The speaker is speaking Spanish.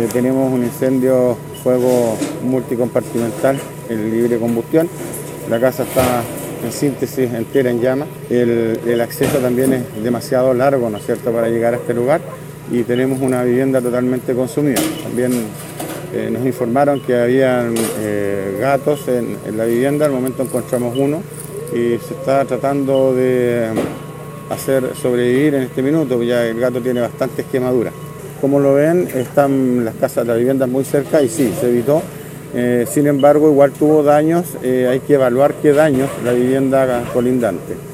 Eh, tenemos un incendio, fuego multicompartimental, en libre combustión. La casa está en síntesis entera en llamas. El, el acceso también es demasiado largo, ¿no es cierto?, para llegar a este lugar y tenemos una vivienda totalmente consumida. También eh, nos informaron que habían eh, gatos en, en la vivienda, al momento encontramos uno y se está tratando de hacer sobrevivir en este minuto, ya el gato tiene bastantes quemaduras. Como lo ven, están las casas, las viviendas muy cerca y sí, se evitó. Eh, sin embargo, igual tuvo daños, eh, hay que evaluar qué daños la vivienda colindante.